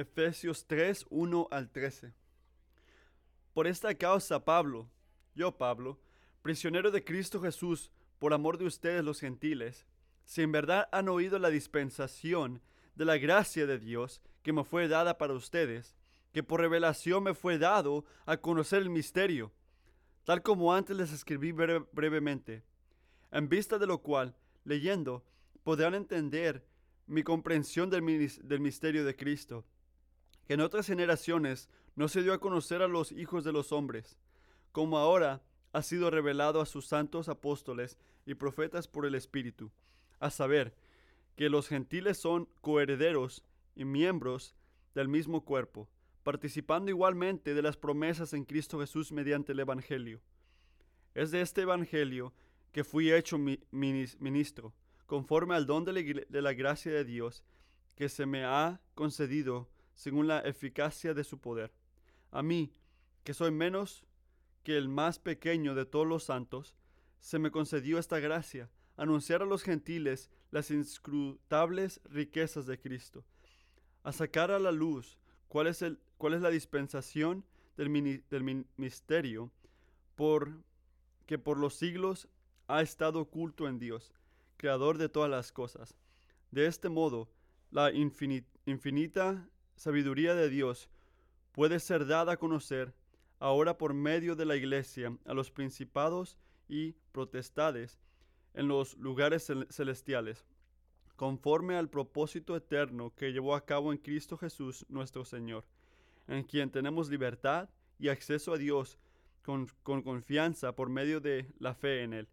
Efesios 3, 1 al 13. Por esta causa, Pablo, yo Pablo, prisionero de Cristo Jesús, por amor de ustedes los gentiles, si en verdad han oído la dispensación de la gracia de Dios que me fue dada para ustedes, que por revelación me fue dado a conocer el misterio, tal como antes les escribí brevemente, en vista de lo cual, leyendo, podrán entender mi comprensión del, del misterio de Cristo, que en otras generaciones no se dio a conocer a los hijos de los hombres, como ahora ha sido revelado a sus santos apóstoles y profetas por el Espíritu, a saber, que los gentiles son coherederos y miembros del mismo cuerpo, participando igualmente de las promesas en Cristo Jesús mediante el Evangelio. Es de este Evangelio que fui hecho ministro, conforme al don de la gracia de Dios que se me ha concedido según la eficacia de su poder. A mí, que soy menos que el más pequeño de todos los santos, se me concedió esta gracia, anunciar a los gentiles las inscrutables riquezas de Cristo, a sacar a la luz cuál es, el, cuál es la dispensación del, misterio por, que por los siglos ha estado oculto en Dios, creador de todas las cosas. De este modo, la infinita sabiduría de Dios puede ser dada a conocer ahora por medio de la iglesia a los principados y protestades en los lugares celestiales, conforme al propósito eterno que llevó a cabo en Cristo Jesús nuestro Señor, en quien tenemos libertad y acceso a Dios con, con confianza por medio de la fe en Él.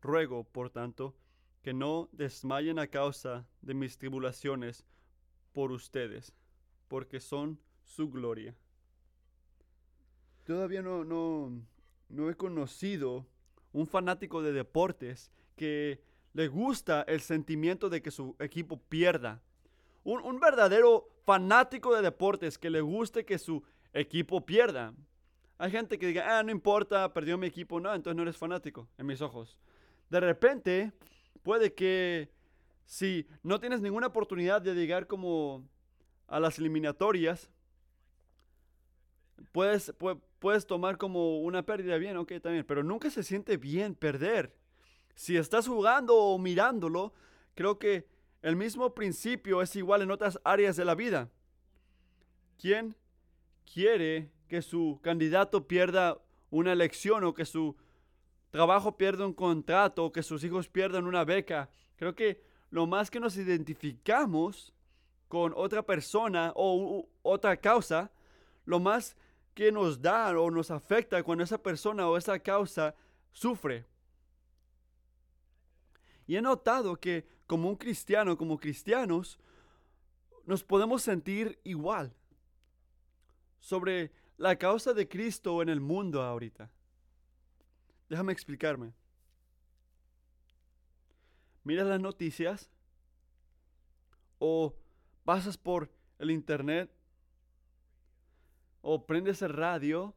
Ruego, por tanto, que no desmayen a causa de mis tribulaciones por ustedes, porque son su gloria. Todavía no, no, no he conocido un fanático de deportes que le gusta el sentimiento de que su equipo pierda. Un, un, verdadero fanático de deportes que le guste que su equipo pierda. Hay gente que diga, ah, no importa, perdió mi equipo. No, entonces no eres fanático, en mis ojos. De repente, puede que si no tienes ninguna oportunidad de llegar como a las eliminatorias, puedes, puedes tomar como una pérdida bien, ok, también, pero nunca se siente bien perder. Si estás jugando o mirándolo, creo que el mismo principio es igual en otras áreas de la vida. ¿Quién quiere que su candidato pierda una elección o que su trabajo pierda un contrato o que sus hijos pierdan una beca? Creo que lo más que nos identificamos con otra persona o otra causa, lo más que nos da o nos afecta cuando esa persona o esa causa sufre. Y he notado que como un cristiano, como cristianos, nos podemos sentir igual sobre la causa de Cristo en el mundo ahorita. Déjame explicarme. Miras las noticias o pasas por el internet o prendes el radio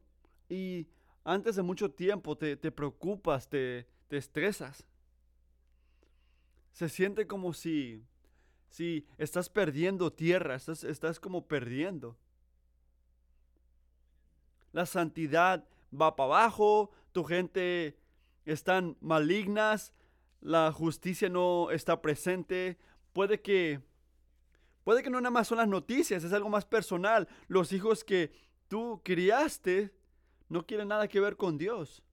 y antes de mucho tiempo te, preocupas, te, te, estresas. Se siente como si, si estás perdiendo tierra, estás, estás como perdiendo. La santidad va para abajo, tu gente están malignas, la justicia no está presente. Puede que, puede que no nada más son las noticias, es algo más personal. Los hijos que tú criaste no quiere nada que ver con Dios.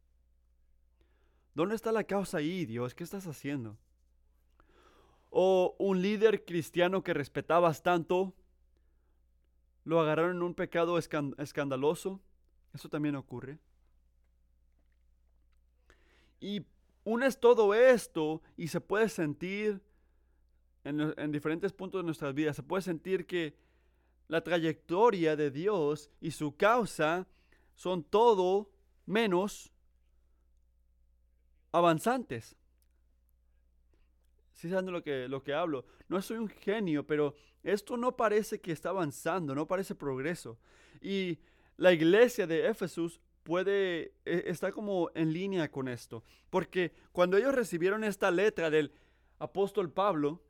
¿Dónde está la causa ahí, Dios? ¿Qué estás haciendo? O un líder cristiano que respetabas tanto, lo agarraron en un pecado escandaloso. Eso también ocurre. Y unes todo esto y se puede sentir en, en diferentes puntos de nuestras vidas, se puede sentir que la trayectoria de Dios y su causa son todo menos avanzantes. Si ¿Sí saben lo que, lo que hablo, no soy un genio, pero esto no parece que está avanzando, no parece progreso. Y la iglesia de Éfesus puede, e, está como en línea con esto, porque cuando ellos recibieron esta letra del apóstol Pablo,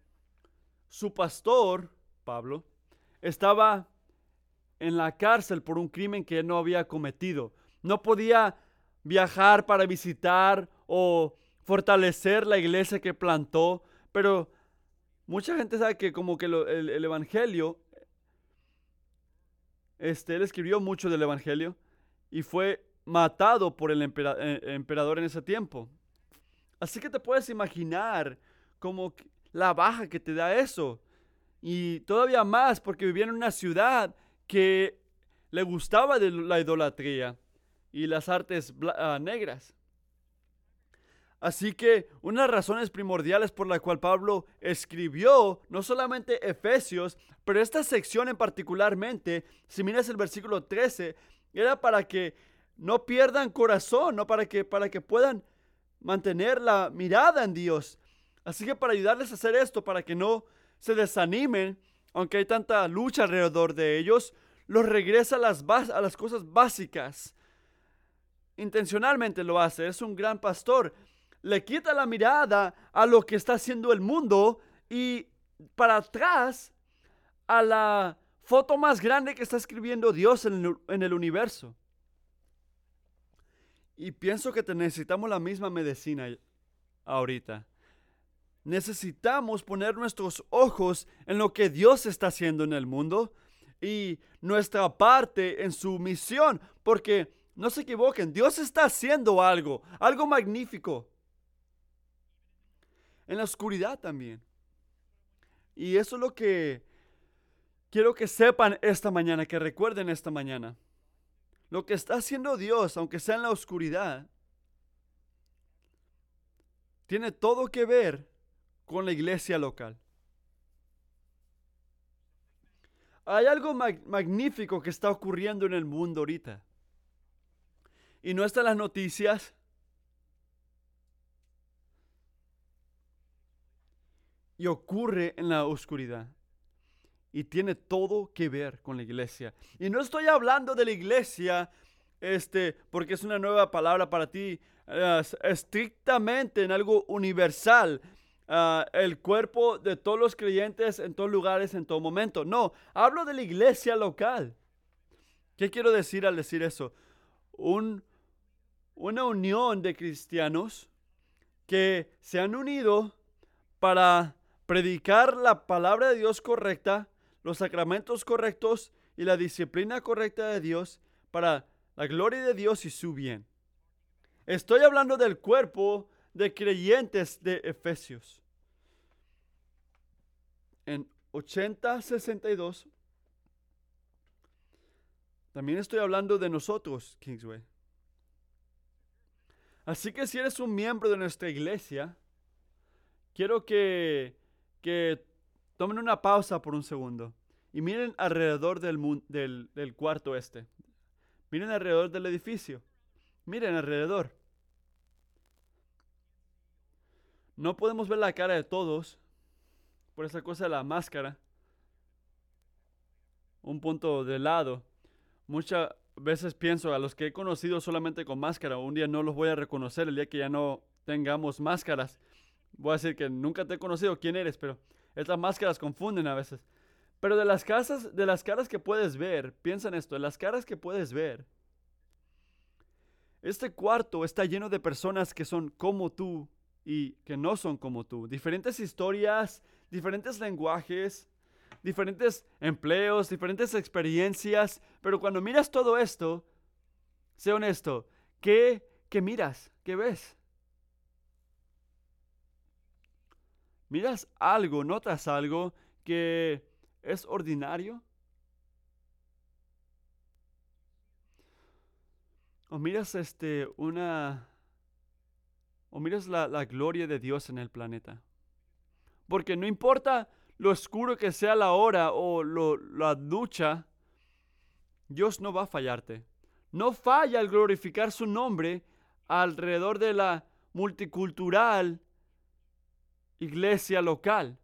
su pastor, Pablo, estaba en la cárcel por un crimen que él no había cometido. No podía viajar para visitar o fortalecer la iglesia que plantó, pero mucha gente sabe que como que el, el, Evangelio, este, él escribió mucho del Evangelio y fue matado por el eh, emperador en ese tiempo. Así que te puedes imaginar como la baja que te da eso. Y todavía más porque vivía en una ciudad que le gustaba de la idolatría y las artes ah, negras. Así que una de las razones primordiales por la cual Pablo escribió no solamente Efesios, pero esta sección en particularmente, si miras el versículo 13, era para que no pierdan corazón, no para que para que puedan mantener la mirada en Dios. Así que para ayudarles a hacer esto, para que no se desanimen, aunque hay tanta lucha alrededor de ellos, los regresa a las, cosas básicas. Intencionalmente lo hace, es un gran pastor. Le quita la mirada a lo que está haciendo el mundo y para atrás a la foto más grande que está escribiendo Dios en el, universo. Y pienso que necesitamos la misma medicina ahorita. Necesitamos poner nuestros ojos en lo que Dios está haciendo en el mundo y nuestra parte en su misión, porque no se equivoquen, Dios está haciendo algo, algo magnífico. En la oscuridad también. Y eso es lo que quiero que sepan esta mañana, que recuerden esta mañana. Lo que está haciendo Dios, aunque sea en la oscuridad, tiene todo que ver con la iglesia local. Hay algo magnífico que está ocurriendo en el mundo ahorita. Y no están las noticias. Y ocurre en la oscuridad. Y tiene todo que ver con la iglesia. Y no estoy hablando de la iglesia, este, porque es una nueva palabra para ti, estrictamente en algo universal. Ah, el cuerpo de todos los creyentes en todos lugares, en todo momento. No, hablo de la iglesia local. ¿Qué quiero decir al decir eso? Un, una unión de cristianos que se han unido para predicar la palabra de Dios correcta, los sacramentos correctos y la disciplina correcta de Dios para la gloria de Dios y su bien. Estoy hablando del cuerpo de creyentes de Efesios. En 8062, también estoy hablando de nosotros, Kingsway. Así que si eres un miembro de nuestra iglesia, quiero que, que tomen una pausa por un segundo y miren alrededor del, del, del cuarto este. Miren alrededor del edificio. Miren alrededor. No podemos ver la cara de todos por esa cosa de la máscara. Un punto de lado. Muchas veces pienso a los que he conocido solamente con máscara, un día no los voy a reconocer el día que ya no tengamos máscaras. Voy a decir que nunca te he conocido quién eres, pero estas máscaras confunden a veces. Pero de las casas, de las caras que puedes ver, piensa en esto, de las caras que puedes ver. Este cuarto está lleno de personas que son como tú, y que no son como tú. Diferentes historias, diferentes lenguajes, diferentes empleos, diferentes experiencias. Pero cuando miras todo esto, sé honesto, ¿qué, qué miras? ¿Qué ves? ¿Miras algo, notas algo que es ordinario? ¿O miras este, una, o miras la, gloria de Dios en el planeta. Porque no importa lo oscuro que sea la hora o la ducha, Dios no va a fallarte. No falla al glorificar su nombre alrededor de la multicultural iglesia local.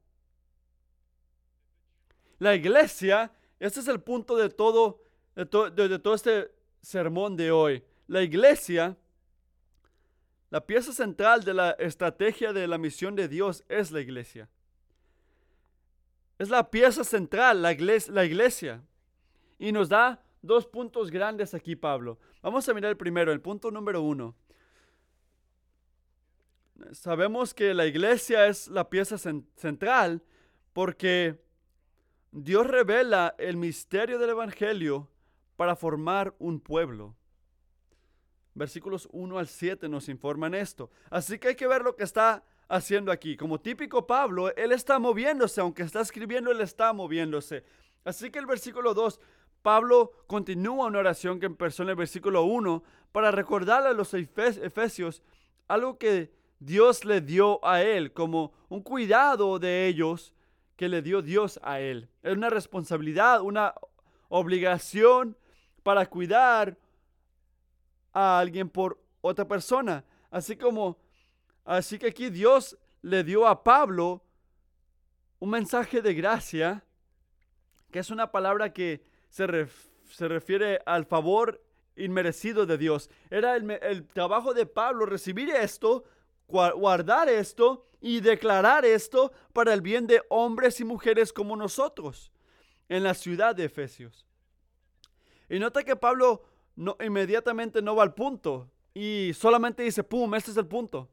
La iglesia, este es el punto de todo, de todo este sermón de hoy. La iglesia la pieza central de la estrategia de la misión de Dios es la iglesia. Es la pieza central, la iglesia. Y nos da dos puntos grandes aquí, Pablo. Vamos a mirar el primero, el punto número uno. Sabemos que la iglesia es la pieza central porque Dios revela el misterio del Evangelio para formar un pueblo. Versículos 1 al 7 nos informan esto. Así que hay que ver lo que está haciendo aquí. Como típico Pablo, él está moviéndose, aunque está escribiendo, él está moviéndose. Así que el versículo 2, Pablo continúa una oración que empezó en el versículo 1 para recordarle a los efesios algo que Dios le dio a él, como un cuidado de ellos que le dio Dios a él. Es una responsabilidad, una obligación para cuidar a alguien por otra persona. Así como, así que aquí Dios le dio a Pablo un mensaje de gracia, que es una palabra que se, refiere al favor inmerecido de Dios. Era el, el trabajo de Pablo recibir esto, guardar esto y declarar esto para el bien de hombres y mujeres como nosotros en la ciudad de Efesios. Y nota que Pablo no, inmediatamente no va al punto y solamente dice, ¡pum!, este es el punto.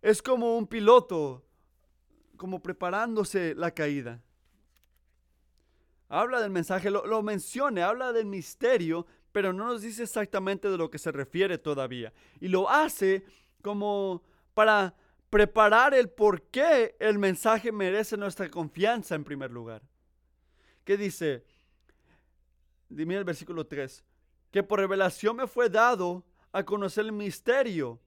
Es como un piloto, como preparándose la caída. Habla del mensaje, lo, lo menciona, habla del misterio, pero no nos dice exactamente de lo que se refiere todavía. Y lo hace como para preparar el por qué el mensaje merece nuestra confianza en primer lugar. ¿Qué dice? Dime el versículo 3. Que por revelación me fue dado a conocer el misterio.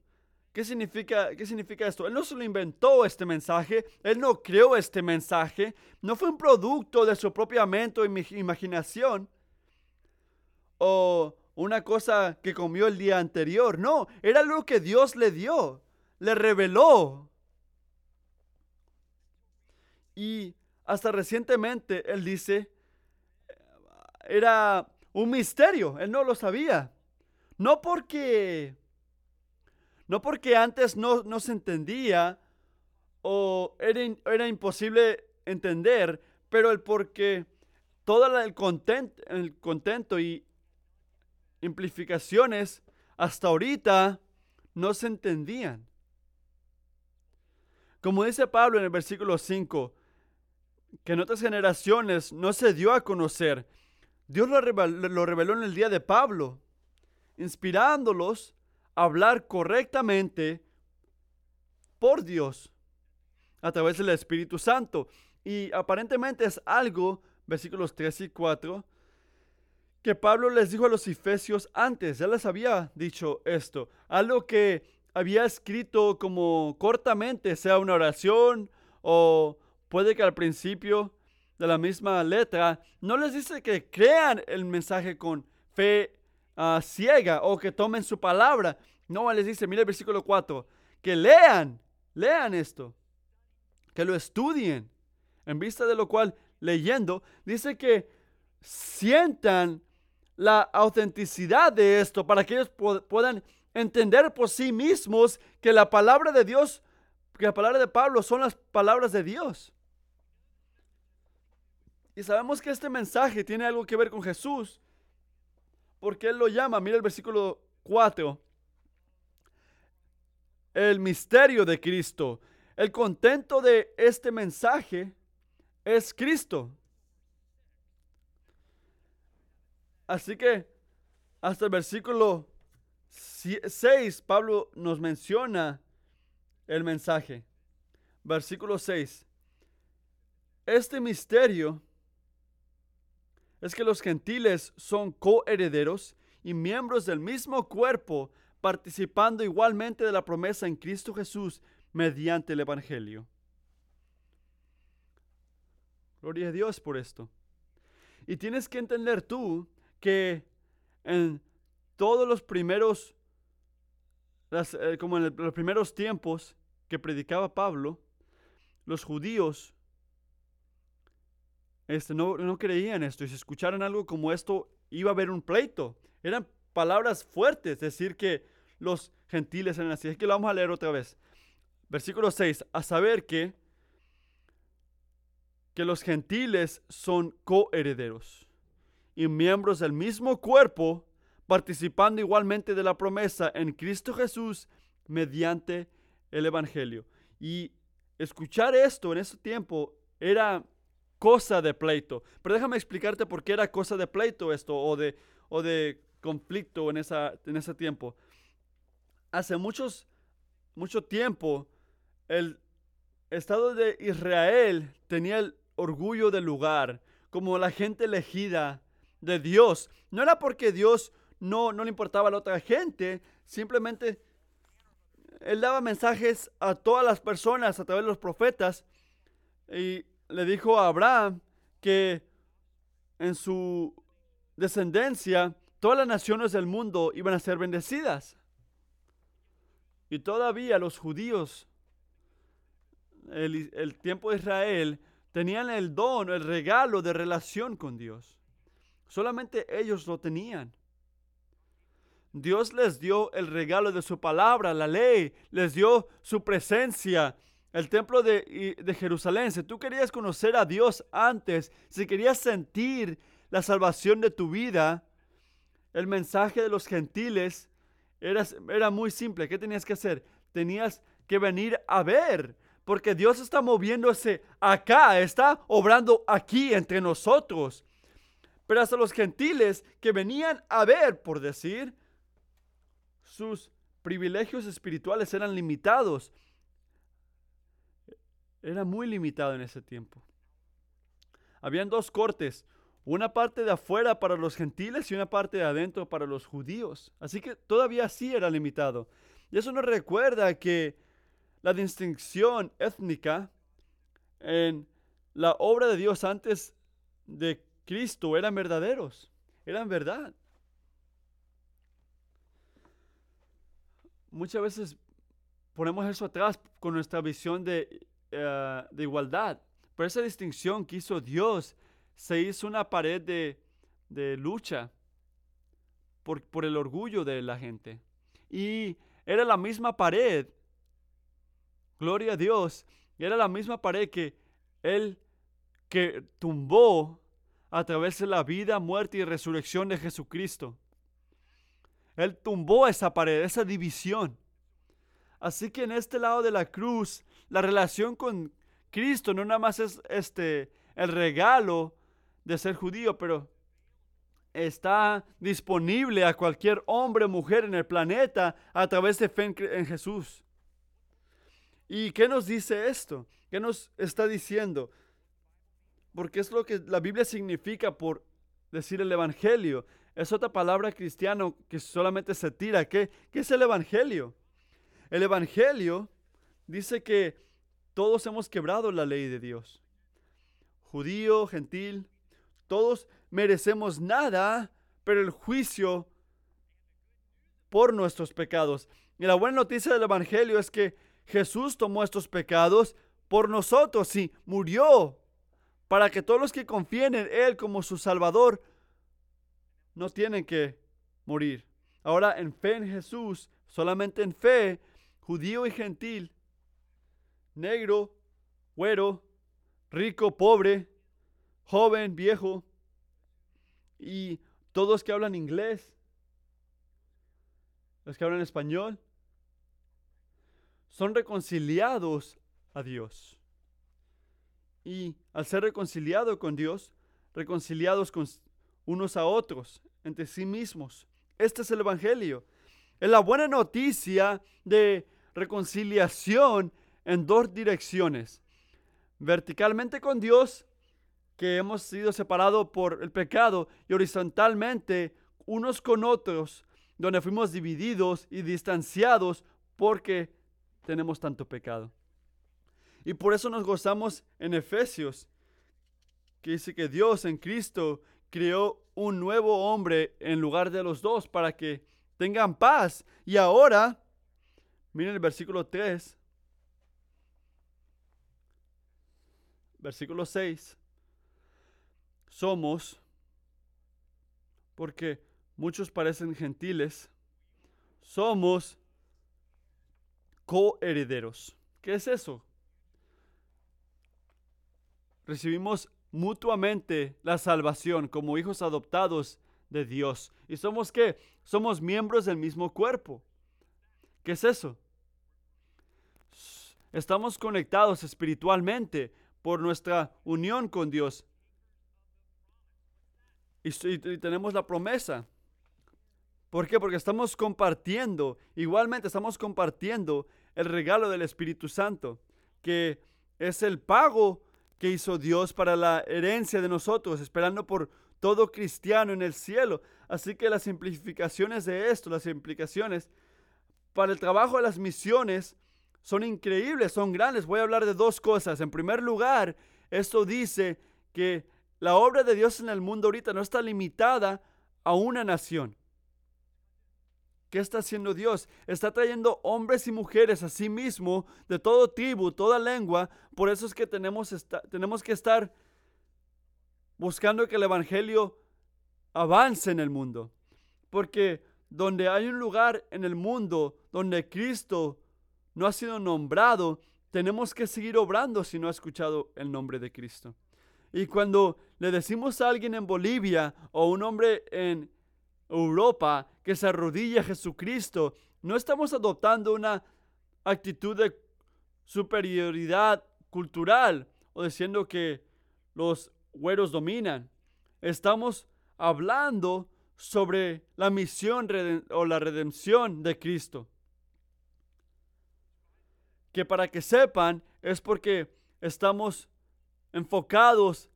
¿Qué significa, ¿Qué significa esto? Él no se lo inventó este mensaje, él no creó este mensaje, no fue un producto de su propia mente o imaginación o una cosa que comió el día anterior, no, era algo que Dios le dio, le reveló. Y hasta recientemente él dice, era un misterio, él no lo sabía. No porque, no porque antes no, se entendía o era, era, imposible entender, pero el porque todo el, content, el contento y implicaciones hasta ahorita no se entendían. Como dice Pablo en el versículo 5, que en otras generaciones no se dio a conocer Dios lo reveló, en el día de Pablo, inspirándolos a hablar correctamente por Dios a través del Espíritu Santo. Y aparentemente es algo, versículos 3 y 4, que Pablo les dijo a los efesios antes, ya les había dicho esto, algo que había escrito como cortamente, sea una oración o puede que al principio de la misma letra, no les dice que crean el mensaje con fe ah, ciega o que tomen su palabra. No, les dice, mira el versículo 4, que lean, lean esto, que lo estudien. En vista de lo cual, leyendo, dice que sientan la autenticidad de esto para que ellos puedan entender por sí mismos que la palabra de Dios, que la palabra de Pablo son las palabras de Dios. Y sabemos que este mensaje tiene algo que ver con Jesús, porque Él lo llama, mira el versículo 4, el misterio de Cristo. El contento de este mensaje es Cristo. Así que hasta el versículo 6, Pablo nos menciona el mensaje. Versículo 6. Este misterio es que los gentiles son coherederos y miembros del mismo cuerpo, participando igualmente de la promesa en Cristo Jesús mediante el Evangelio. Gloria a Dios por esto. Y tienes que entender tú que en todos los primeros, eh, como en los primeros tiempos que predicaba Pablo, los judíos este, no, no creían esto y si escucharan algo como esto iba a haber un pleito. Eran palabras fuertes, decir que los gentiles eran así. Es que lo vamos a leer otra vez. Versículo 6, a saber que que los gentiles son coherederos y miembros del mismo cuerpo, participando igualmente de la promesa en Cristo Jesús mediante el Evangelio. Y escuchar esto en ese tiempo era cosa de pleito. Pero déjame explicarte por qué era cosa de pleito esto o de, o de conflicto en, esa, en ese tiempo. Hace muchos, mucho tiempo el Estado de Israel tenía el orgullo del lugar como la gente elegida de Dios. No era porque Dios no, no le importaba a la otra gente, simplemente él daba mensajes a todas las personas a través de los profetas y le dijo a Abraham que en su descendencia todas las naciones del mundo iban a ser bendecidas. Y todavía los judíos, el, el tiempo de Israel, tenían el don, el regalo de relación con Dios. Solamente ellos lo tenían. Dios les dio el regalo de su palabra, la ley, les dio su presencia, el templo de, de, Jerusalén. Si tú querías conocer a Dios antes, si querías sentir la salvación de tu vida, el mensaje de los gentiles era, era muy simple. ¿Qué tenías que hacer? Tenías que venir a ver, porque Dios está moviéndose acá, está obrando aquí entre nosotros. Pero hasta los gentiles que venían a ver, por decir, sus privilegios espirituales eran limitados. Era muy limitado en ese tiempo. Habían dos cortes, una parte de afuera para los gentiles y una parte de adentro para los judíos. Así que todavía sí era limitado. Y eso nos recuerda que la distinción étnica en la obra de Dios antes de Cristo eran verdaderos, eran verdad. muchas veces ponemos eso atrás con nuestra visión de, eh, de igualdad. Pero esa distinción que hizo Dios se hizo una pared de, de lucha por, por, el orgullo de la gente. Y era la misma pared, gloria a Dios, era la misma pared que Él que tumbó a través de la vida, muerte y resurrección de Jesucristo. Él tumbó esa pared, esa división. Así que en este lado de la cruz, la relación con Cristo no nada más es este el regalo de ser judío, pero está disponible a cualquier hombre o mujer en el planeta a través de fe en Jesús. ¿Y qué nos dice esto? ¿Qué nos está diciendo? Porque es lo que la Biblia significa por decir el Evangelio es otra palabra cristiano que solamente se tira. ¿Qué, ¿Qué, es el Evangelio? El Evangelio dice que todos hemos quebrado la ley de Dios. Judío, gentil, todos merecemos nada, pero el juicio por nuestros pecados. Y la buena noticia del Evangelio es que Jesús tomó estos pecados por nosotros y murió para que todos los que confíen en Él como su Salvador no tienen que morir. Ahora en fe en Jesús, solamente en fe, judío y gentil, negro, güero, rico, pobre, joven, viejo, y todos que hablan inglés, los que hablan español, son reconciliados a Dios. Y al ser reconciliados con Dios, reconciliados con unos a otros, entre sí mismos. Este es el Evangelio. Es la buena noticia de reconciliación en dos direcciones. Verticalmente con Dios, que hemos sido separados por el pecado, y horizontalmente unos con otros, donde fuimos divididos y distanciados porque tenemos tanto pecado. Y por eso nos gozamos en Efesios, que dice que Dios en Cristo creó un nuevo hombre en lugar de los dos para que tengan paz. Y ahora, miren el versículo 3, versículo 6, somos, porque muchos parecen gentiles, somos coherederos. ¿Qué es eso? recibimos mutuamente la salvación como hijos adoptados de Dios. ¿Y somos qué? Somos miembros del mismo cuerpo. ¿Qué es eso? Estamos conectados espiritualmente por nuestra unión con Dios. Y, tenemos la promesa. ¿Por qué? Porque estamos compartiendo, igualmente estamos compartiendo el regalo del Espíritu Santo, que es el pago que hizo Dios para la herencia de nosotros, esperando por todo cristiano en el cielo. Así que las implicaciones de esto, las implicaciones para el trabajo de las misiones son increíbles, son grandes. Voy a hablar de dos cosas. En primer lugar, esto dice que la obra de Dios en el mundo ahorita no está limitada a una nación. ¿Qué está haciendo Dios? Está trayendo hombres y mujeres a sí mismo, de todo tribu, toda lengua. Por eso es que tenemos, tenemos que estar buscando que el Evangelio avance en el mundo. Porque donde hay un lugar en el mundo donde Cristo no ha sido nombrado, tenemos que seguir obrando si no ha escuchado el nombre de Cristo. Y cuando le decimos a alguien en Bolivia o un hombre en Europa que se arrodilla a Jesucristo, no estamos adoptando una actitud de superioridad cultural o diciendo que los güeros dominan. Estamos hablando sobre la misión o la redención de Cristo. Que para que sepan es porque estamos enfocados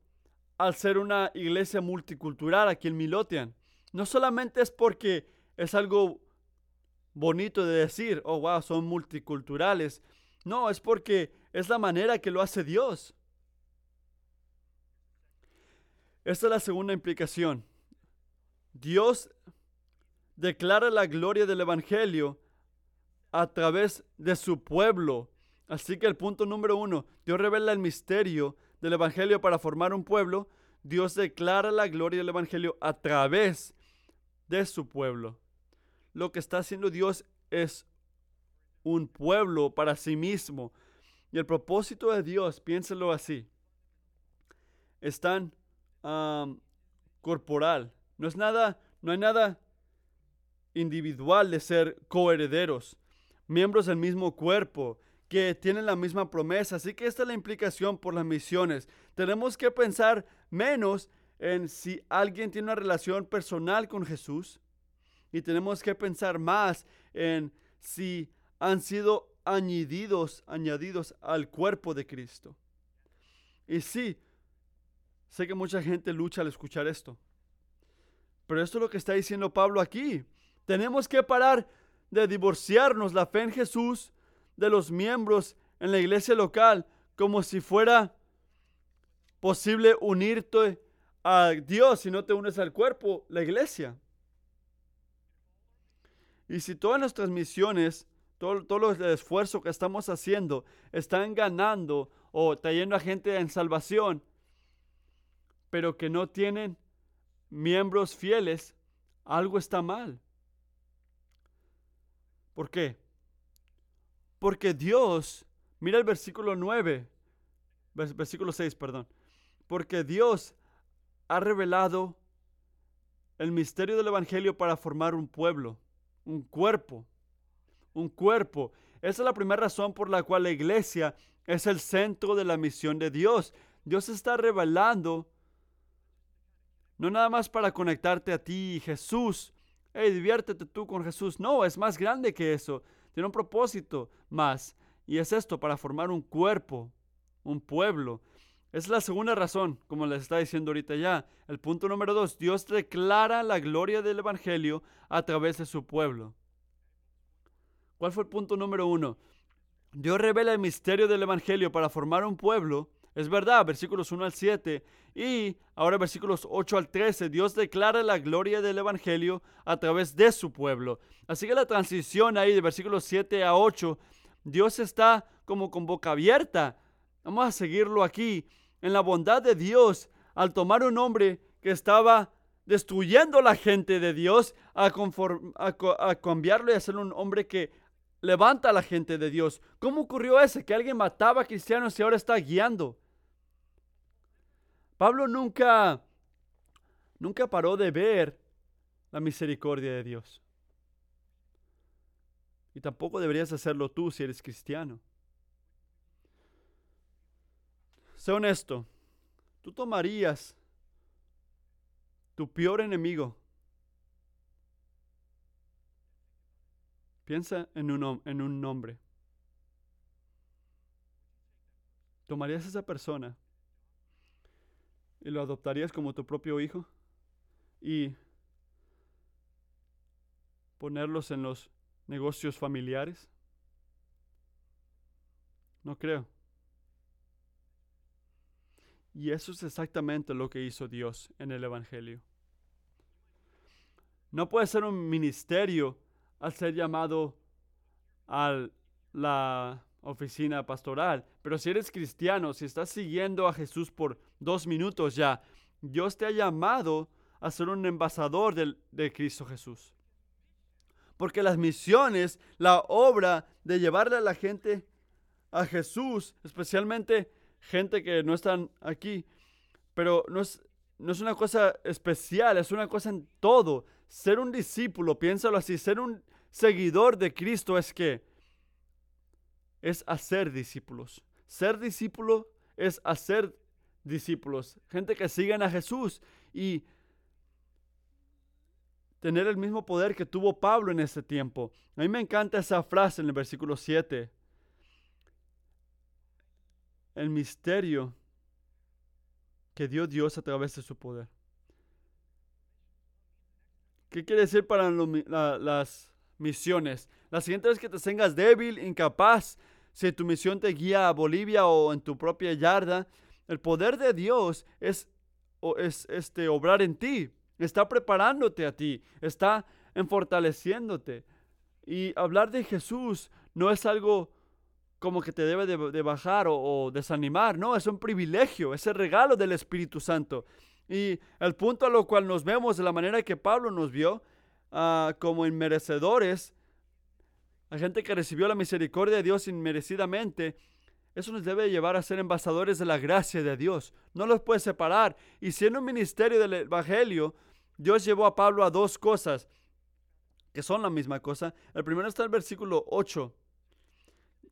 al ser una iglesia multicultural aquí en Milotian. No solamente es porque es algo bonito de decir, oh wow, son multiculturales. No, es porque es la manera que lo hace Dios. Esta es la segunda implicación. Dios declara la gloria del Evangelio a través de su pueblo. Así que el punto número uno, Dios revela el misterio del Evangelio para formar un pueblo. Dios declara la gloria del Evangelio a través de su pueblo. Lo que está haciendo Dios es un pueblo para sí mismo. Y el propósito de Dios, piénselo así, es tan corporal. No es nada, no hay nada individual de ser coherederos, miembros del mismo cuerpo, que tienen la misma promesa. Así que esta es la implicación por las misiones. Tenemos que pensar menos en si alguien tiene una relación personal con Jesús y tenemos que pensar más en si han sido añadidos, añadidos al cuerpo de Cristo. Y sí, sé que mucha gente lucha al escuchar esto. Pero esto es lo que está diciendo Pablo aquí. Tenemos que parar de divorciarnos la fe en Jesús de los miembros en la iglesia local como si fuera posible unirte a Dios si no te unes al cuerpo, la iglesia. Y si todas nuestras misiones, todo, todo el esfuerzo que estamos haciendo, están ganando o trayendo a gente en salvación, pero que no tienen miembros fieles, algo está mal. ¿Por qué? Porque Dios, mira el versículo 9, versículo 6, perdón. Porque Dios ha revelado el misterio del Evangelio para formar un pueblo, un cuerpo, un cuerpo. Esa es la primera razón por la cual la iglesia es el centro de la misión de Dios. Dios está revelando no nada más para conectarte a ti y Jesús. Hey, diviértete tú con Jesús. No, es más grande que eso. Tiene un propósito más. Y es esto, para formar un cuerpo, un pueblo. Es la segunda razón, como les está diciendo ahorita ya. El punto número dos, Dios declara la gloria del Evangelio a través de su pueblo. ¿Cuál fue el punto número uno? Dios revela el misterio del Evangelio para formar un pueblo es verdad, versículos 1 al 7. Y ahora versículos 8 al 13, Dios declara la gloria del Evangelio a través de su pueblo. Así que la transición ahí de versículos 7 a 8, Dios está como con boca abierta. Vamos a seguirlo aquí. En la bondad de Dios, al tomar un hombre que estaba destruyendo la gente de Dios, a, a cambiarlo y hacerlo un hombre que levanta a la gente de Dios. ¿Cómo ocurrió eso? Que alguien mataba a cristianos y ahora está guiando. Pablo nunca, nunca paró de ver la misericordia de Dios. Y tampoco deberías hacerlo tú si eres cristiano. Sé honesto, tú tomarías tu peor enemigo. Piensa en un, en nombre. ¿Tomarías a esa persona y lo adoptarías como tu propio hijo? Y ponerlos en los negocios familiares? No creo. Y eso es exactamente lo que hizo Dios en el Evangelio. No puede ser un ministerio al ser llamado a la oficina pastoral, pero si eres cristiano, si estás siguiendo a Jesús por dos minutos ya, Dios te ha llamado a ser un embajador de, de Cristo Jesús. Porque las misiones, la obra de llevarle a la gente a Jesús, especialmente gente que no están aquí, pero no es, no es una cosa especial, es una cosa en todo. Ser un discípulo, piénsalo así, ser un seguidor de Cristo es que es hacer discípulos. Ser discípulo es hacer discípulos, gente que sigan a Jesús y tener el mismo poder que tuvo Pablo en ese tiempo. A mí me encanta esa frase en el versículo 7 el misterio que dio Dios a través de su poder. ¿Qué quiere decir para las misiones? La siguiente vez que te tengas débil, incapaz, si tu misión te guía a Bolivia o en tu propia yarda, el poder de Dios es, es este, obrar en ti, está preparándote a ti, está en fortaleciéndote. Y hablar de Jesús no es algo como que te debe de, bajar o, desanimar. No, es un privilegio, es el regalo del Espíritu Santo. Y el punto a lo cual nos vemos de la manera que Pablo nos vio, uh, como inmerecedores, la gente que recibió la misericordia de Dios inmerecidamente, eso nos debe llevar a ser embajadores de la gracia de Dios. No los puede separar. Y siendo un ministerio del Evangelio, Dios llevó a Pablo a dos cosas que son la misma cosa. El primero está el versículo 8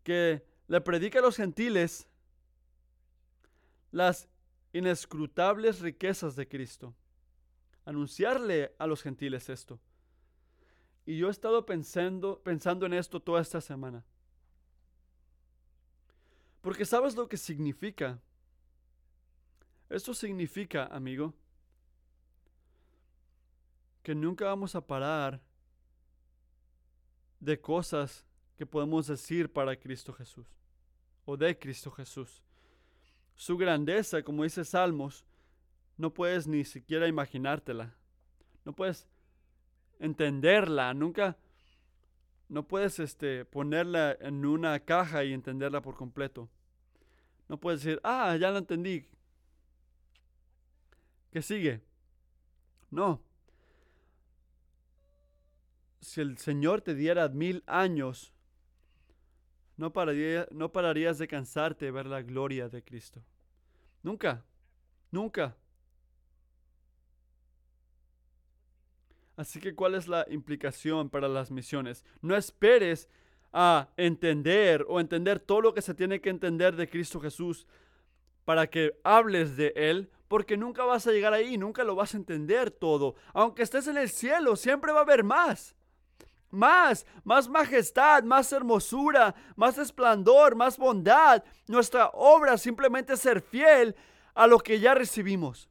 que le predica a los gentiles las inescrutables riquezas de Cristo. Anunciarle a los gentiles esto. Y yo he estado pensando, pensando en esto toda esta semana. Porque sabes lo que significa. Esto significa, amigo, que nunca vamos a parar de cosas que podemos decir para Cristo Jesús o de Cristo Jesús. Su grandeza, como dice Salmos, no puedes ni siquiera imaginártela. No puedes entenderla, nunca no puedes este, ponerla en una caja y entenderla por completo. No puedes decir, ah, ya la entendí. ¿Qué sigue? No. Si el Señor te diera mil años no, no pararías de cansarte de ver la gloria de Cristo. Nunca, nunca. Así que, ¿cuál es la implicación para las misiones? No esperes a entender o entender todo lo que se tiene que entender de Cristo Jesús para que hables de Él, porque nunca vas a llegar ahí, nunca lo vas a entender todo. Aunque estés en el cielo, siempre va a haber más más, más majestad, más hermosura, más esplendor, más bondad. Nuestra obra simplemente es ser fiel a lo que ya recibimos.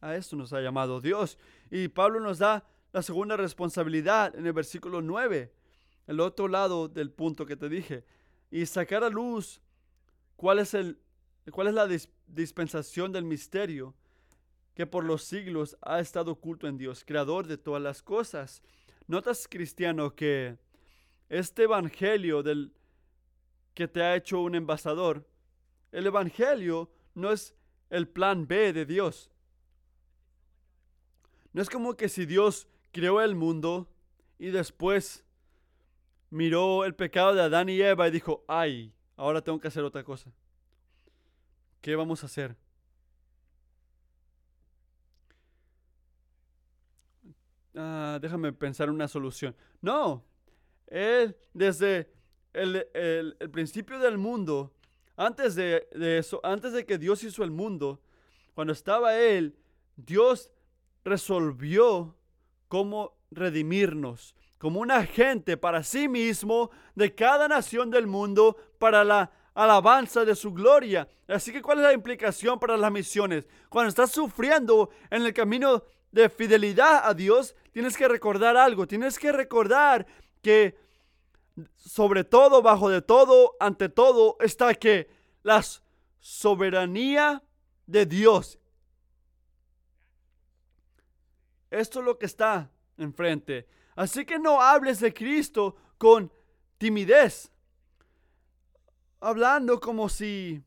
A esto nos ha llamado Dios. Y Pablo nos da la segunda responsabilidad en el versículo 9, el otro lado del punto que te dije. Y sacar a luz cuál es, el, cuál es la dispensación del misterio que por los siglos ha estado oculto en Dios, creador de todas las cosas Notas, cristiano, que este evangelio del que te ha hecho un embajador, el evangelio no es el plan B de Dios. No es como que si Dios creó el mundo y después miró el pecado de Adán y Eva y dijo, ay, ahora tengo que hacer otra cosa. ¿Qué vamos a hacer? Ah, déjame pensar una solución. No, él desde el, el, principio del mundo, antes de, de, eso, antes de que Dios hizo el mundo, cuando estaba él, Dios resolvió cómo redimirnos como un agente para sí mismo de cada nación del mundo para la alabanza de su gloria. Así que, ¿cuál es la implicación para las misiones? Cuando estás sufriendo en el camino de fidelidad a Dios, tienes que recordar algo. Tienes que recordar que sobre todo, bajo de todo, ante todo, está que la soberanía de Dios. Esto es lo que está enfrente. Así que no hables de Cristo con timidez. Hablando como si,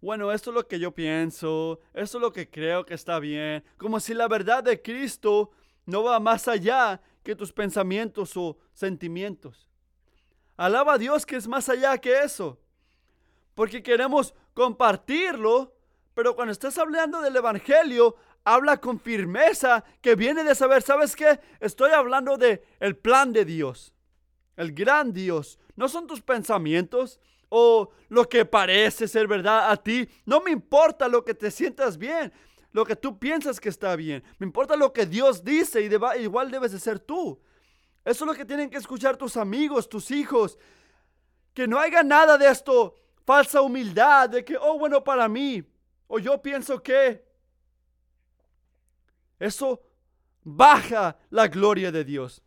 bueno, esto es lo que yo pienso, esto es lo que creo que está bien, como si la verdad de Cristo no va más allá que tus pensamientos o sentimientos. Alaba a Dios que es más allá que eso, porque queremos compartirlo, pero cuando estás hablando del Evangelio, habla con firmeza que viene de saber, ¿sabes qué? Estoy hablando de el plan de Dios, el gran Dios. No son tus pensamientos o lo que parece ser verdad a ti. No me importa lo que te sientas bien, lo que tú piensas que está bien. Me importa lo que Dios dice y igual debes de ser tú. Eso es lo que tienen que escuchar tus amigos, tus hijos. Que no haya nada de esto, falsa humildad, de que, oh, bueno, para mí, o yo pienso que, eso baja la gloria de Dios.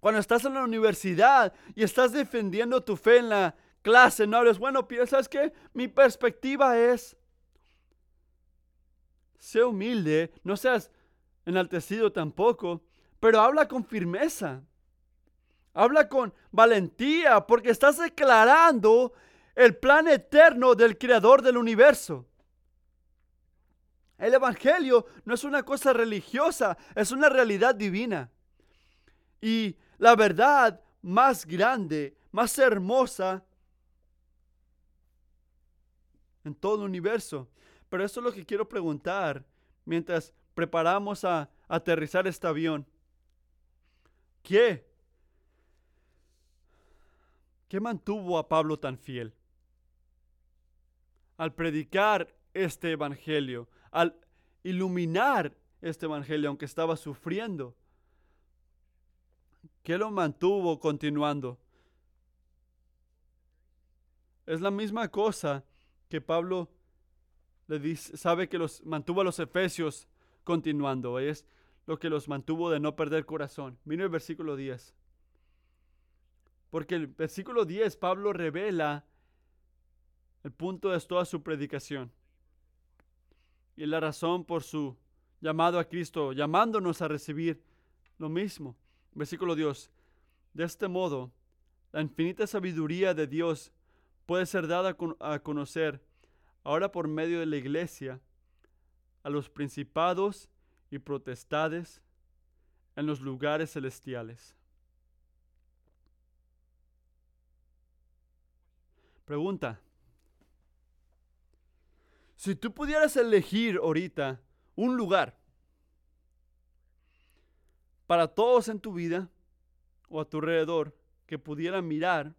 Cuando estás en la universidad y estás defendiendo tu fe en la clase, no eres bueno, piensas que mi perspectiva es, sé humilde, no seas enaltecido tampoco, pero habla con firmeza. Habla con valentía porque estás declarando el plan eterno del creador del universo. El Evangelio no es una cosa religiosa, es una realidad divina. Y la verdad más grande, más hermosa en todo el universo. Pero eso es lo que quiero preguntar mientras preparamos a aterrizar este avión. ¿Qué? ¿Qué mantuvo a Pablo tan fiel? Al predicar este evangelio, al iluminar este evangelio, aunque estaba sufriendo. ¿Qué lo mantuvo continuando? Es la misma cosa que Pablo le dice, sabe que los mantuvo a los efesios continuando. Es lo que los mantuvo de no perder corazón. Mira el versículo 10. Porque el versículo 10 Pablo revela el punto de toda su predicación y la razón por su llamado a Cristo, llamándonos a recibir lo mismo. Versículo Dios. De este modo, la infinita sabiduría de Dios puede ser dada a conocer ahora por medio de la iglesia a los principados y protestades en los lugares celestiales. Pregunta, si tú pudieras elegir ahorita un lugar para todos en tu vida o a tu alrededor que pudieran mirar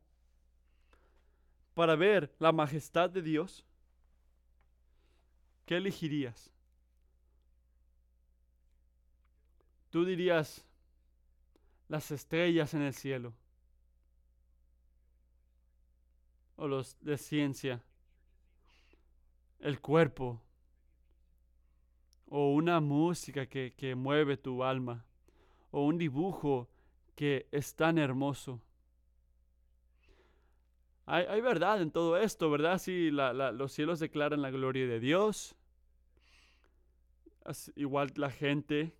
para ver la majestad de Dios, ¿qué elegirías? Tú dirías las estrellas en el cielo o los de ciencia el cuerpo o una música que, mueve tu alma o un dibujo que es tan hermoso. Hay, verdad en todo esto, ¿verdad? Sí, los cielos declaran la gloria de Dios. igual la gente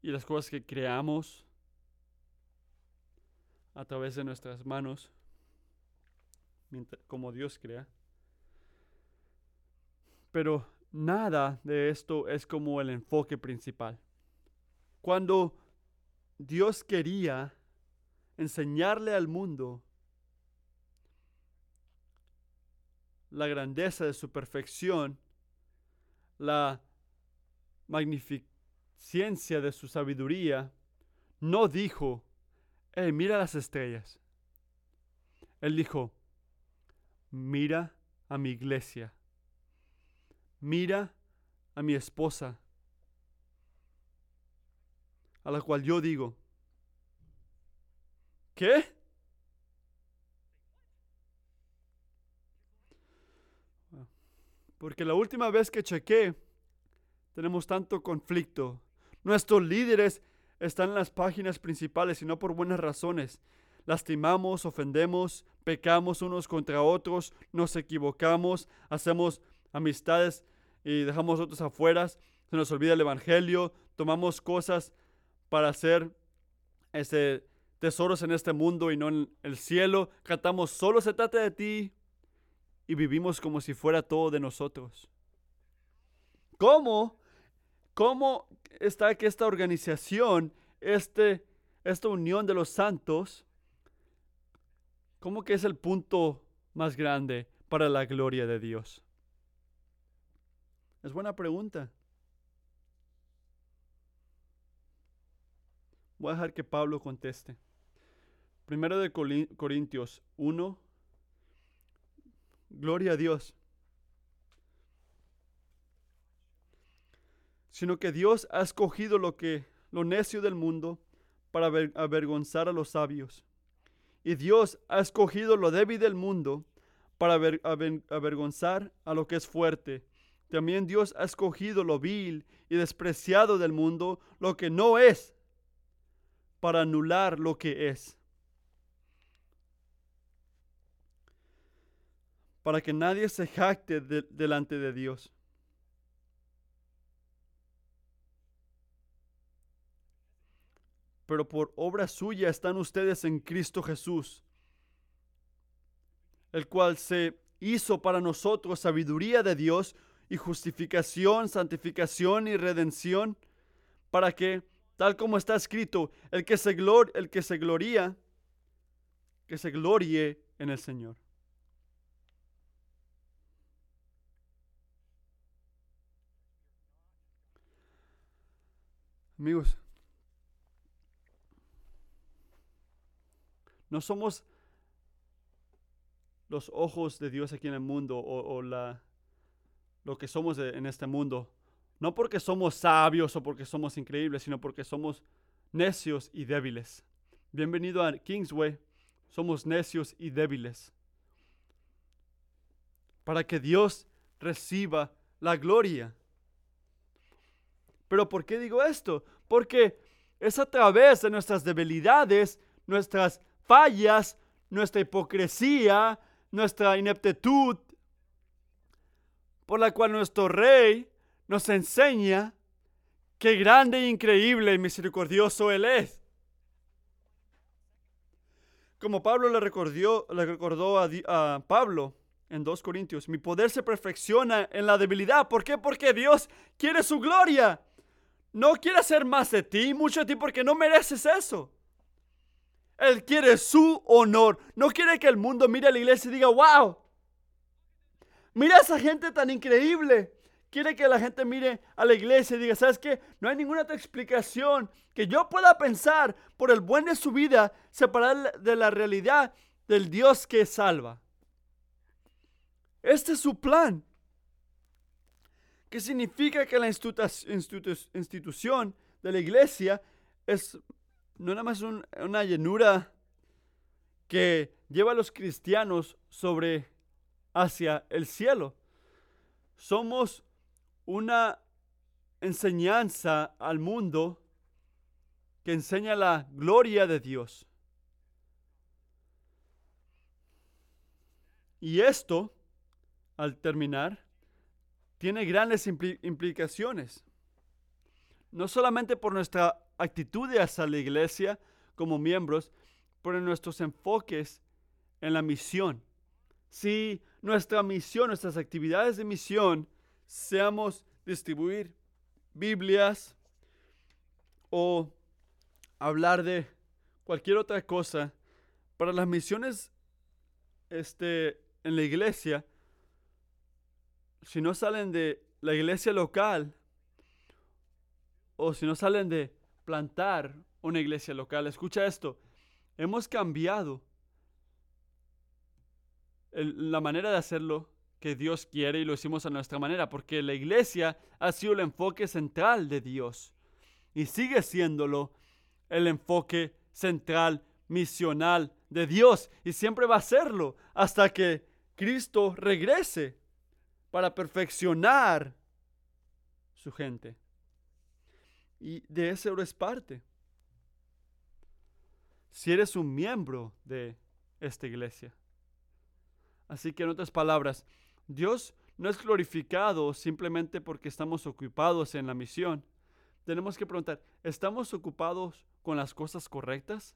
y las cosas que creamos a través de nuestras manos, como Dios crea. Pero nada de esto es como el enfoque principal. Cuando Dios quería enseñarle al mundo la grandeza de su perfección, la ciencia de su sabiduría, no dijo, hey, mira las estrellas. Él dijo, mira a mi iglesia, mira a mi esposa, a la cual yo digo, ¿qué? Porque la última vez que chequé, tenemos tanto conflicto. Nuestros líderes están en las páginas principales y no por buenas razones. Lastimamos, ofendemos, pecamos unos contra otros, nos equivocamos, hacemos amistades y dejamos otros afuera, se nos olvida el Evangelio, tomamos cosas para hacer ese, tesoros en este mundo y no en el cielo, cantamos solo se trata de ti y vivimos como si fuera todo de nosotros. ¿Cómo? ¿Cómo está que esta organización, este, esta unión de los santos, cómo que es el punto más grande para la gloria de Dios? Es buena pregunta. Voy a dejar que Pablo conteste. Primero de Corintios 1. Gloria a Dios. Sino que Dios ha escogido lo que lo necio del mundo para avergonzar a los sabios. Y Dios ha escogido lo débil del mundo para avergonzar a lo que es fuerte también Dios ha escogido lo vil y despreciado del mundo, lo que no es, para anular lo que es. Para que nadie se jacte delante de Dios. Pero por obra suya están ustedes en Cristo Jesús, el cual se hizo para nosotros sabiduría de Dios, justificación, santificación y redención, para que, tal como está escrito, el que se, glor el que se gloría, que se glorie en el Señor. Amigos, no somos los ojos de Dios aquí en el mundo o la, lo que somos en este mundo. No porque somos sabios o porque somos increíbles, sino porque somos necios y débiles. Bienvenido a Kingsway. Somos necios y débiles. Para que Dios reciba la gloria. Pero ¿por qué digo esto? Porque es a través de nuestras debilidades, nuestras fallas, nuestra hipocresía, nuestra ineptitud, por la cual nuestro Rey nos enseña qué grande, e increíble y misericordioso Él es. Como Pablo le, recordó, le recordó a, a Pablo en 2 Corintios, mi poder se perfecciona en la debilidad. ¿Por qué? Porque Dios quiere su gloria. No quiere hacer más de ti, mucho de ti, porque no mereces eso. Él quiere su honor. No quiere que el mundo mire a la iglesia y diga, wow, Mira a esa gente tan increíble. Quiere que la gente mire a la iglesia y diga, ¿sabes qué? No hay ninguna otra explicación que yo pueda pensar por el buen de su vida separar de la realidad del Dios que salva. Este es su plan. ¿Qué significa que la institución de la iglesia es no nada más una llenura que lleva a los cristianos sobre hacia el cielo. Somos una enseñanza al mundo que enseña la gloria de Dios. Y esto, al terminar, tiene grandes implicaciones. No solamente por nuestra actitud hacia la iglesia como miembros, pero en nuestros enfoques en la misión. Si nuestra misión, nuestras actividades de misión, seamos distribuir Biblias o hablar de cualquier otra cosa, para las misiones este, en la iglesia, si no salen de la iglesia local o si no salen de plantar una iglesia local, escucha esto, hemos cambiado la manera de hacerlo que Dios quiere y lo hicimos a nuestra manera, porque la iglesia ha sido el enfoque central de Dios y sigue siéndolo el enfoque central, misional de Dios y siempre va a serlo hasta que Cristo regrese para perfeccionar su gente. Y de eso eres parte. Si eres un miembro de esta iglesia. Así que en otras palabras, Dios no es glorificado simplemente porque estamos ocupados en la misión. Tenemos que preguntar, ¿estamos ocupados con las cosas correctas?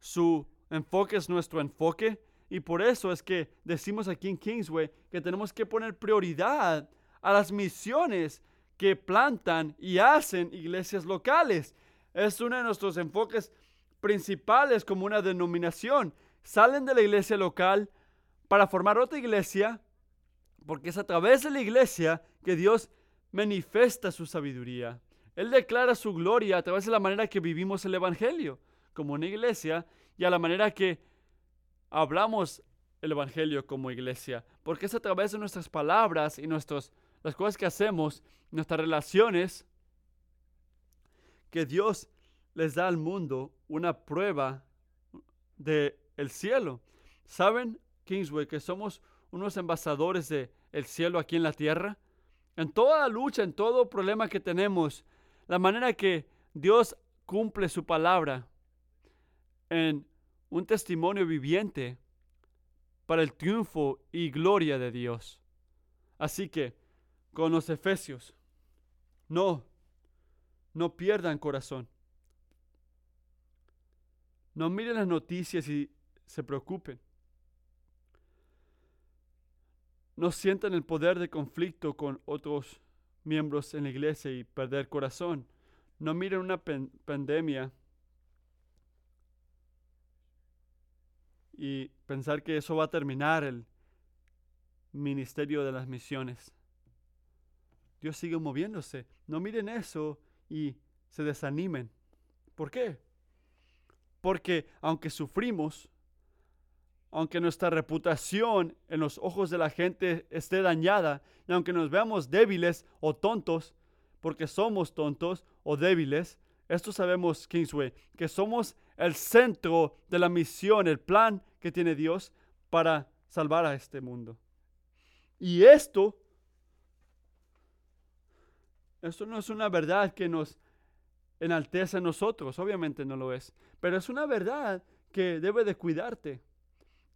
Su enfoque es nuestro enfoque y por eso es que decimos aquí en Kingsway que tenemos que poner prioridad a las misiones que plantan y hacen iglesias locales. Es uno de nuestros enfoques principales como una denominación. Salen de la iglesia local para formar otra iglesia, porque es a través de la iglesia que Dios manifiesta su sabiduría. Él declara su gloria a través de la manera que vivimos el Evangelio como una iglesia y a la manera que hablamos el Evangelio como iglesia, porque es a través de nuestras palabras y nuestros, las cosas que hacemos, nuestras relaciones, que Dios les da al mundo una prueba del el cielo. ¿Saben, Kingsway, que somos unos embajadores del el cielo aquí en la tierra? En toda lucha, en todo problema que tenemos, la manera que Dios cumple su palabra en un testimonio viviente para el triunfo y gloria de Dios. Así que, con los efesios, no, no pierdan corazón. No miren las noticias y se preocupen. No sientan el poder de conflicto con otros miembros en la iglesia y perder corazón. No miren una pandemia y pensar que eso va a terminar el ministerio de las misiones. Dios sigue moviéndose. No miren eso y se desanimen. ¿Por qué? Porque aunque sufrimos, aunque nuestra reputación en los ojos de la gente esté dañada, y aunque nos veamos débiles o tontos, porque somos tontos o débiles, esto sabemos, Kingsway, que somos el centro de la misión, el plan que tiene Dios para salvar a este mundo. Y esto, esto no es una verdad que nos enaltece a nosotros, obviamente no lo es, pero es una verdad que debe de cuidarte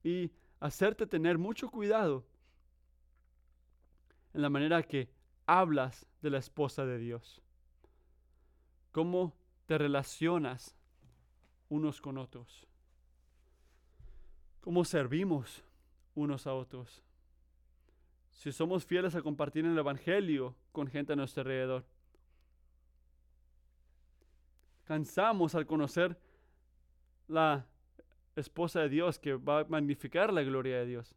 y hacerte tener mucho cuidado en la manera que hablas de la esposa de Dios. Cómo te relacionas unos con otros. Cómo servimos unos a otros. Si somos fieles a compartir el Evangelio con gente a nuestro alrededor. Cansamos al conocer la esposa de Dios que va a magnificar la gloria de Dios.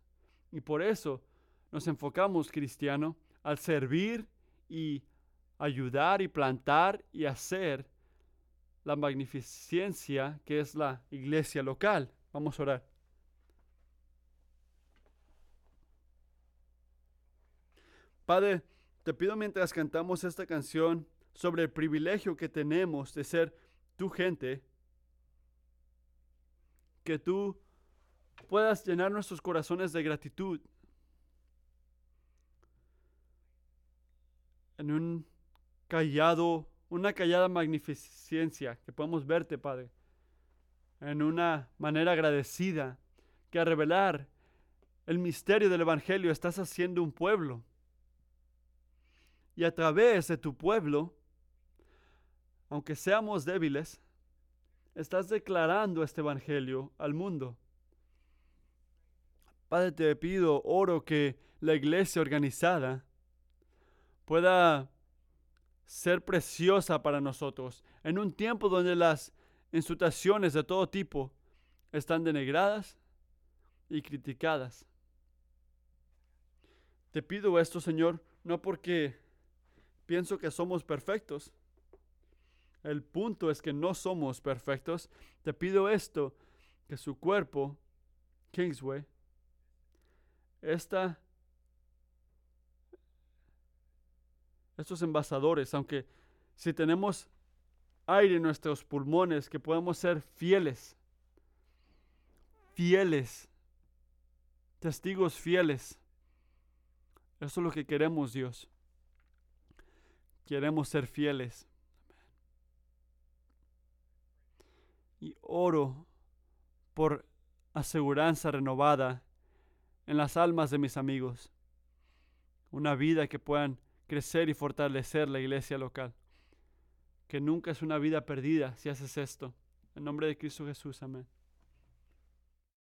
Y por eso nos enfocamos, cristiano, al servir y ayudar y plantar y hacer la magnificencia que es la iglesia local. Vamos a orar. Padre, te pido mientras cantamos esta canción sobre el privilegio que tenemos de ser tu gente, que tú puedas llenar nuestros corazones de gratitud en un callado una callada magnificencia que podemos verte, Padre, en una manera agradecida, que a revelar el misterio del Evangelio estás haciendo un pueblo. Y a través de tu pueblo, aunque seamos débiles, estás declarando este Evangelio al mundo. Padre, te pido, oro que la iglesia organizada pueda ser preciosa para nosotros en un tiempo donde las insultaciones de todo tipo están denegradas y criticadas. Te pido esto, Señor, no porque pienso que somos perfectos. El punto es que no somos perfectos. Te pido esto, que su cuerpo, Kingsway, estos envasadores, aunque si tenemos aire en nuestros pulmones, que podamos ser fieles, fieles, testigos fieles. Eso es lo que queremos, Dios. Queremos ser fieles. Y oro por aseguranza renovada en las almas de mis amigos. Una vida que puedan crecer y fortalecer la iglesia local. Que nunca es una vida perdida si haces esto. En nombre de Cristo Jesús, amén.